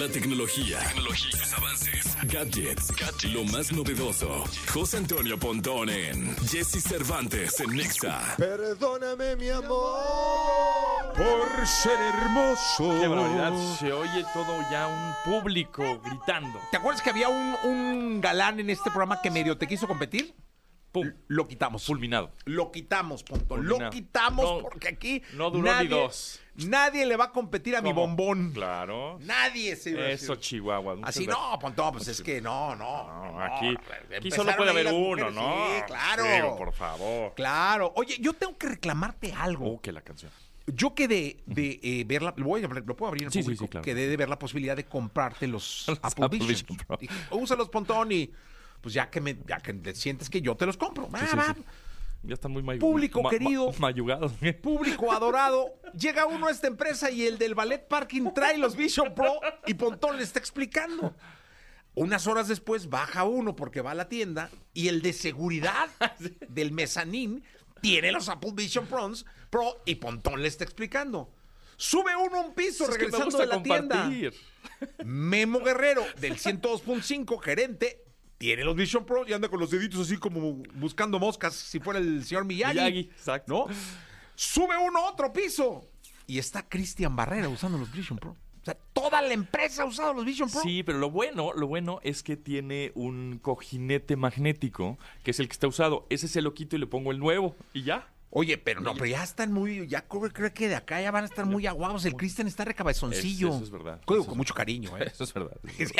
La tecnología, tecnología, sus avances, gadgets, lo más novedoso. José Antonio Pontón en Jesse Cervantes en Nexa. Perdóname, mi amor, por ser hermoso. Qué barbaridad, se oye todo ya un público gritando. ¿Te acuerdas que había un, un galán en este programa que medio te quiso competir? Pum, Lo quitamos. fulminado. Lo quitamos, Pontón. Lo Fulminado. quitamos No, porque aquí no duró nadie, ni dos. Nadie le va a competir a mi ¿Cómo? bombón. Claro. Nadie se iba a Eso. Chihuahua. Así no, Pontón, pues es que no, no. No, no, aquí, empezaron aquí solo puede haber uno, ¿no? Sí, claro. Digo, por favor. Claro. Oye, yo tengo que reclamarte algo. Oh, que la canción. Yo quedé de eh, ver la, lo, voy a lo puedo abrir en Sí, sí, público, sí, claro. quedé de ver la posibilidad de comprarte los, Los Apple, Vision. Vision. Dije, Úsalos, Pontón, y pues ya que me, ya que te sientes que yo te los compro. Sí, sí. Ya están muy mayu- Público ma- ma- querido. mayugados. Público adorado, llega uno a esta empresa y el del ballet parking trae los Vision Pro y Pontón le está explicando. Unas horas después baja uno porque va a la tienda y el de seguridad del mezanín tiene los Apple Vision Pros Pro y Pontón le está explicando. Sube uno a un piso Es que me regresando gusta de la tienda. Memo Guerrero, del 102.5, gerente, tiene los Vision Pro y anda con los deditos así como buscando moscas, si fuera el señor Miyagi. Miyagi, exacto. ¿No? Sube uno a otro piso y está Cristian Barrera usando los Vision Pro. O sea, toda la empresa ha usado los Vision Pro. Sí, pero lo bueno, lo bueno es que tiene un cojinete magnético, que es el que está usado. Ese se lo quito y le pongo el nuevo y ya. Oye, pero no, pero ya están muy, ya creo, creo que de acá ya van a estar muy aguados. El Cristian está recabezoncillo. Eso- eso es verdad. Digo, Eso con es- mucho cariño, ¿eh? Eso es verdad. Sí.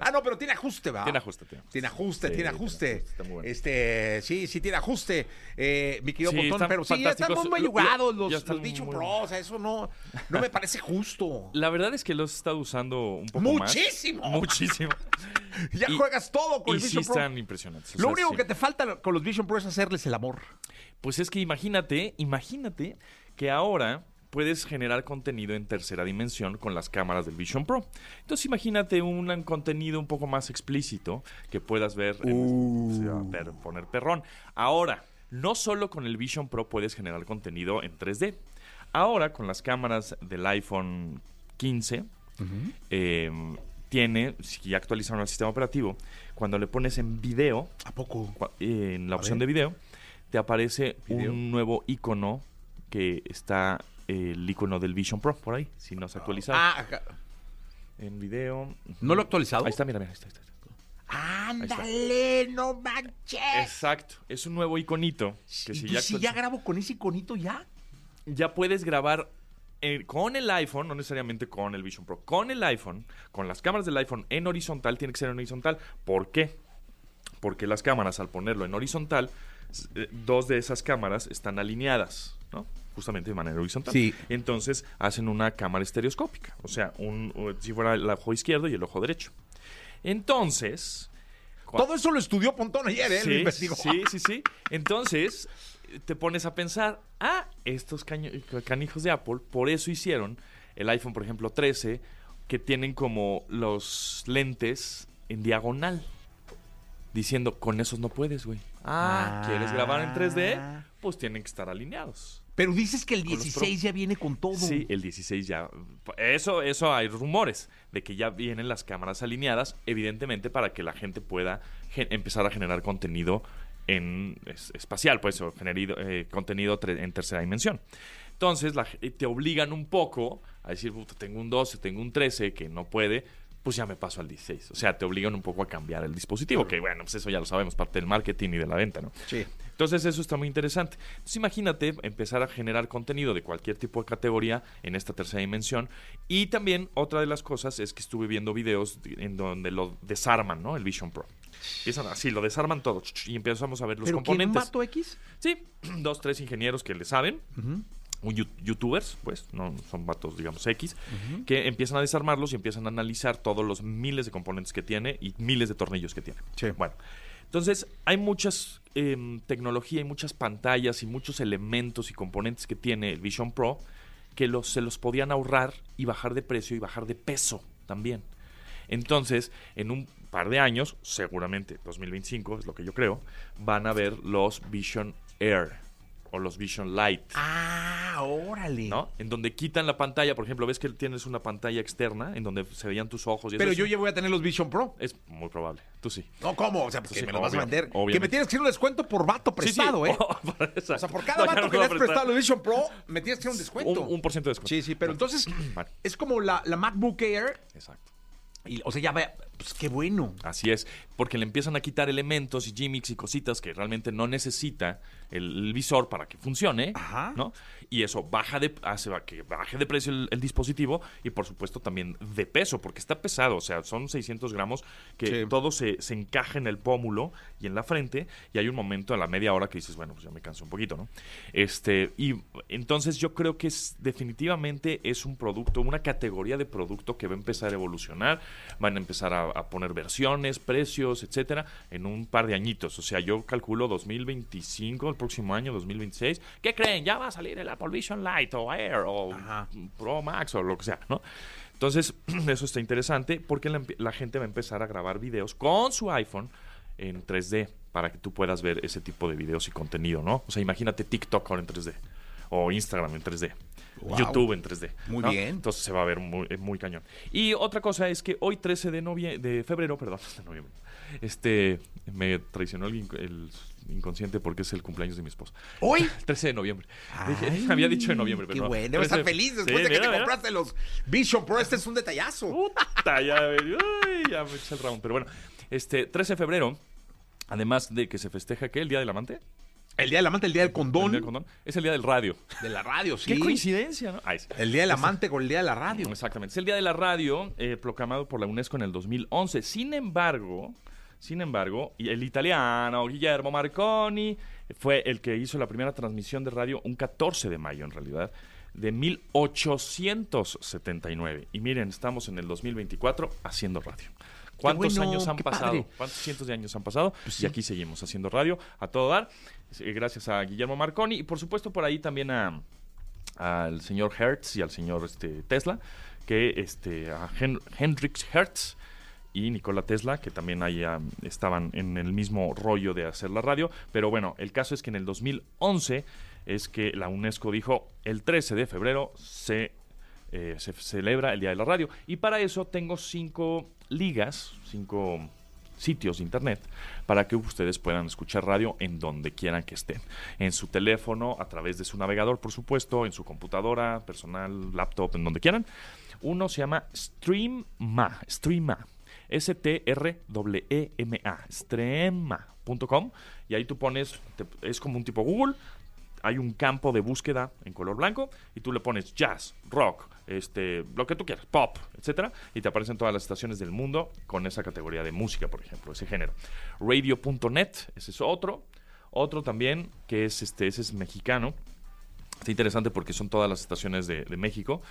Ah, no, pero tiene ajuste, ¿va? Tiene ajuste, tiene ajuste. Tiene ajuste, Sí, tiene tiene ajuste. está muy bueno. Este, sí, sí tiene ajuste. Eh, mi querido Sí, están pero sí, ya están muy mayugados ya los, los Vision muy- Pro. O sea, eso no, no me parece justo. La verdad es que los he estado usando un poco más. Muchísimo. Muchísimo. Ya Y- juegas todo con Y el sí Vision Pro. están impresionantes. o Lo sea, único sí. que te falta con los Vision Pro es hacerles el amor. Pues es que imagínate, imagínate que ahora puedes generar contenido en tercera dimensión con las cámaras del Vision Pro. Entonces imagínate un contenido un poco más explícito que puedas ver, en- se va a ver- poner perrón. Ahora, no solo con el Vision Pro puedes generar contenido en 3D. Ahora con las cámaras del iPhone 15 eh, tiene, si ya actualizaron el sistema operativo, cuando le pones en video, ¿A poco? en la opción de video, te aparece Video. un nuevo icono que está eh, el icono del Vision Pro por ahí, si no se ha actualizado. Ah, acá. En video. ¿No lo he actualizado? Ahí está, mira, mira, ahí está, ahí está. Ándale, no manches. Exacto, es un nuevo iconito que ¿Y si ya, si ya grabo con ese iconito ya? ya puedes grabar eh, con el iPhone, no necesariamente con el Vision Pro, con el iPhone, con las cámaras del iPhone en horizontal, tiene que ser en horizontal. ¿Por qué? Porque las cámaras, al ponerlo en horizontal, dos de esas cámaras están alineadas, ¿no? Justamente de manera horizontal. Sí. Entonces hacen una cámara estereoscópica, o sea, un, si fuera el ojo izquierdo y el ojo derecho. Entonces, Todo eso lo estudió Pontón ayer, ¿eh? lo investigó. Sí, sí, sí. Entonces, te pones a pensar, ah, estos canijos de Apple, por eso hicieron el iPhone, por ejemplo, 13, que tienen como los lentes en diagonal. Diciendo, con esos no puedes, güey. Ah, ¿quieres grabar en 3D? Pues tienen que estar alineados. Pero dices que el Con los 16 ya viene con todo. Sí, el 16 ya. Eso, eso hay rumores de que ya vienen las cámaras alineadas, evidentemente para que la gente pueda empezar a generar contenido en es- espacial, pues, o generido, eh, contenido tre- en tercera dimensión. Entonces, la te obligan un poco a decir, "Puta, tengo un 12, tengo un 13 que no puede, pues ya me paso al 16. O sea, te obligan un poco a cambiar el dispositivo, que bueno, pues eso ya lo sabemos, parte del marketing y de la venta, ¿no? Sí. Entonces eso está muy interesante. Entonces imagínate empezar a generar contenido de cualquier tipo de categoría en esta tercera dimensión. Y también otra de las cosas es que estuve viendo videos de- en donde lo desarman, ¿no? El Vision Pro. Empiezan así, lo desarman todo y empezamos a ver los ¿Pero quién, componentes. vato X? Sí, dos, tres ingenieros que le saben, yu- youtubers, pues, no son vatos, digamos, X, que empiezan a desarmarlos y empiezan a analizar todos los miles de componentes que tiene y miles de tornillos que tiene. Sí. Bueno, entonces hay muchas em, tecnología, hay muchas pantallas y muchos elementos y componentes que tiene el Vision Pro que los, se los podían ahorrar y bajar de precio y bajar de peso también. Entonces, en un par de años, seguramente 2025 es lo que yo creo, van a ver los Vision Air. O los Vision Lite. Ah, órale. ¿No? En donde quitan la pantalla, por ejemplo, ves que tienes una pantalla externa en donde se veían tus ojos. Y eso Pero es- yo ya voy a tener los Vision Pro. Es muy probable. Tú sí. No, ¿cómo? O sea, porque Sí, me lo vas a obvio- vender. Que me tienes que hacer un descuento por vato prestado, Sí, ¿eh? sí. eso. O sea, por cada No, vato no que le has prestado los Vision Pro, me tienes que hacer un descuento. Un, un por ciento de descuento. Sí, sí, pero entonces Vale. es como la, la MacBook Air. Exacto. Y, o sea, ya ve, pues qué bueno. Así es, porque le empiezan a quitar elementos y gimmicks y cositas que realmente no necesita el, el visor para que funcione, Ajá. ¿no? Y eso baja de, hace que baje de precio el, el dispositivo y por supuesto también de peso, porque está pesado, o sea, son 600 gramos que Sí. todo se, se encaja en el pómulo y en la frente y hay un momento a la media hora que dices, bueno, pues ya me canso un poquito, ¿no? Este, y entonces yo creo que es, definitivamente es un producto, una categoría de producto que va a empezar a evolucionar, van a empezar a, a poner versiones, precios, etcétera, en un par de añitos. O sea, yo calculo 2025, el próximo año, 2026. ¿Qué creen? Ya va a salir el Apple Vision Lite o Air o Ajá. Pro Max o lo que sea, ¿no? Entonces, eso está interesante porque la, la gente va a empezar a grabar videos con su iPhone en 3D para que tú puedas ver ese tipo de videos y contenido, ¿no? O sea, imagínate TikTok ahora en 3D o Instagram en 3D. Wow. YouTube en 3D. Muy ¿no? bien. Entonces se va a ver muy, eh, muy cañón. Y otra cosa es que hoy 13 de, novie- de febrero, perdón, de noviembre, este, me traicionó el, inc- el inconsciente porque es el cumpleaños de mi esposa. ¿Hoy? El 13 de noviembre. Ay, había dicho de noviembre, pero Qué no. bueno. Debe estar 13 feliz después Sí, de que mira, te mira. compraste los Vision Pro. Este es un detallazo. Puta, ya, uy, ya me eché el round. Pero bueno, este 13 de febrero, además de que se festeja ¿qué? el Día del Amante, El día del amante, el día del el condón. Día del Condón, es el Día del Radio. De la radio, sí. Qué coincidencia, ¿no? Ay, sí. El día del amante con el día de la radio. Exactamente. Es el Día de la Radio, eh, proclamado por la UNESCO en el 2011. Sin embargo, sin embargo, el italiano Guillermo Marconi fue el que hizo la primera transmisión de radio un 14 de mayo, en realidad, de 1879. Y miren, estamos en el 2024 haciendo radio. ¿Cuántos bueno, años han pasado? padre. ¿Cuántos cientos de años han pasado? Pues Y aquí seguimos haciendo radio a todo dar. Gracias a Guillermo Marconi y por supuesto por ahí también a, al señor Hertz y al señor este, Tesla, que este, a Hen- Hendrix Hertz y Nikola Tesla, que también ahí ah, estaban en el mismo rollo de hacer la radio. Pero bueno, el caso es que en el 2011 es que la UNESCO dijo el 13 de febrero se, eh, se celebra el Día de la Radio. Y para eso tengo cinco ligas, cinco sitios de internet para que ustedes puedan escuchar radio en donde quieran que estén. En su teléfono, a través de su navegador, por supuesto, en su computadora, personal, laptop, en donde quieran. Uno se llama Streama, Streama. S-T-R-E-M-A, Streama.com. Y ahí tú pones, es como un tipo Google, hay un campo de búsqueda en color blanco y tú le pones jazz, rock, este, lo que tú quieras, pop, etcétera, y te aparecen todas las estaciones del mundo con esa categoría de música, por ejemplo, ese género. Radio.net, ese es otro. Otro también, que es este, ese es mexicano. Está interesante porque son todas las estaciones de, México.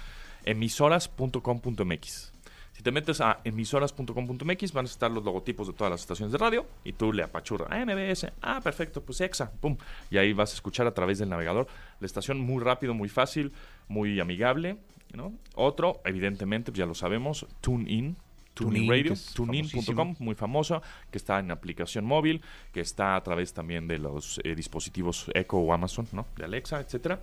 Emisoras.com.mx. Si te metes a emisoras.com.mx van a estar los logotipos de todas las estaciones de radio y tú le apachurras, ah, MBS, ah, perfecto, pues EXA, pum. Y ahí vas a escuchar a través del navegador la estación muy rápido, muy fácil, muy amigable. ¿no? Otro, evidentemente, pues ya lo sabemos, TuneIn. TuneIn Radio, tunein.com, muy famoso, que está en aplicación móvil, que está a través también de los eh, dispositivos Echo o Amazon, ¿no? De Alexa, etcétera.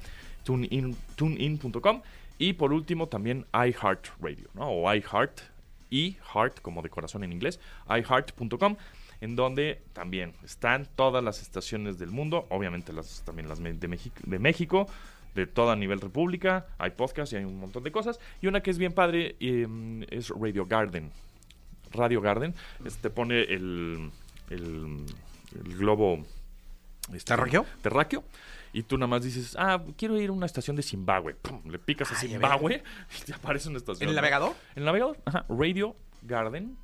TuneIn- TuneIn.com y por último también iHeartRadio, ¿no? O iHeart, iHeart como de corazón en inglés, iHeart.com en donde también están todas las estaciones del mundo, obviamente las también las de México, de México, de toda nivel república, hay podcast y hay un montón de cosas y una que es bien padre eh, es Radio Garden. Radio Garden, es- te pone el, el, el globo este, ¿Terráqueo? terráqueo y tú nada más dices, ah, quiero ir a una estación de Zimbabue. Pum, le picas a Ay, a Zimbabue y te aparece una estación. ¿En el navegador? En el navegador, ajá. Radio Garden.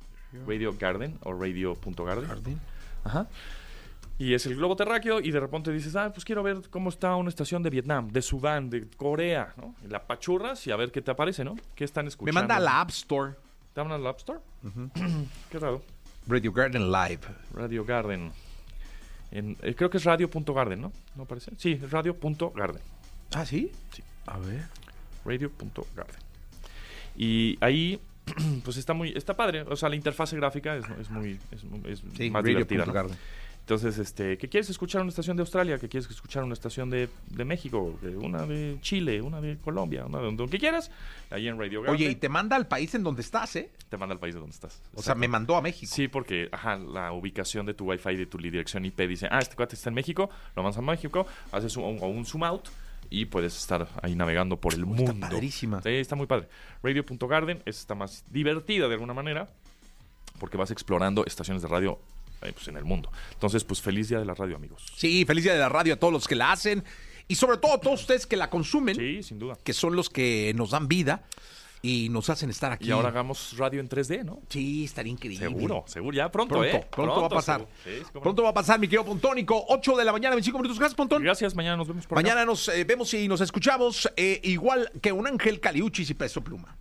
Radio Garden o radio.garden. Ajá. Y es el globo terráqueo y de repente dices, ah, pues quiero ver cómo está una estación de Vietnam, de Sudán, de Corea, ¿no? Y la pachurras y a ver qué te aparece, ¿no? ¿Qué están Me escuchando? manda a la App Store. ¿Te mandan a la App Store? qué raro. Radio Garden Live. Radio Garden. En- eh, creo que es radio.garden, ¿no? ¿No parece? Sí, radio.garden. ¿Ah, sí? Sí. A ver. radio.garden. Y ahí, pues está muy, está padre. O sea, la interfase gráfica es, es muy, es, es Sí, más divertida. ¿no? Entonces, este, ¿qué quieres escuchar una estación de Australia? ¿Qué quieres escuchar una estación de, de México? Una de Chile, una de Colombia, una de donde que quieras. Ahí en Radio Garden. Oye, y te manda al país en donde estás, ¿eh? te manda al país de donde estás. O sea, me mandó a México. Sí, porque ajá, la ubicación de tu Wi-Fi, de tu dirección IP dice, ah, este cuate está en México, lo mandas a México, haces un, un- un zoom out y puedes estar ahí navegando por el mundo. Está padrísima. Sí, está muy padre. Radio.garden es- está más divertida de alguna manera porque vas explorando estaciones de radio eh, pues, en el mundo. Entonces, pues feliz día de la radio, amigos. Sí, feliz día de la radio a todos los que la hacen y sobre todo a todos ustedes que la consumen, Sí, sin duda. que son los que nos dan vida y nos hacen estar aquí. Y ahora hagamos radio en 3D, ¿no? Sí, estaría increíble. Seguro, seguro, ya pronto, Pronto, ¿eh? pronto, va a pasar. Sí. Pronto va a pasar, mi querido Pontónico. 8 de la mañana, 25 minutos. Gracias, Pontón. Gracias, mañana nos vemos por acá. Mañana nos eh, vemos y nos escuchamos eh, igual que un ángel Caliuchis y Peso Pluma.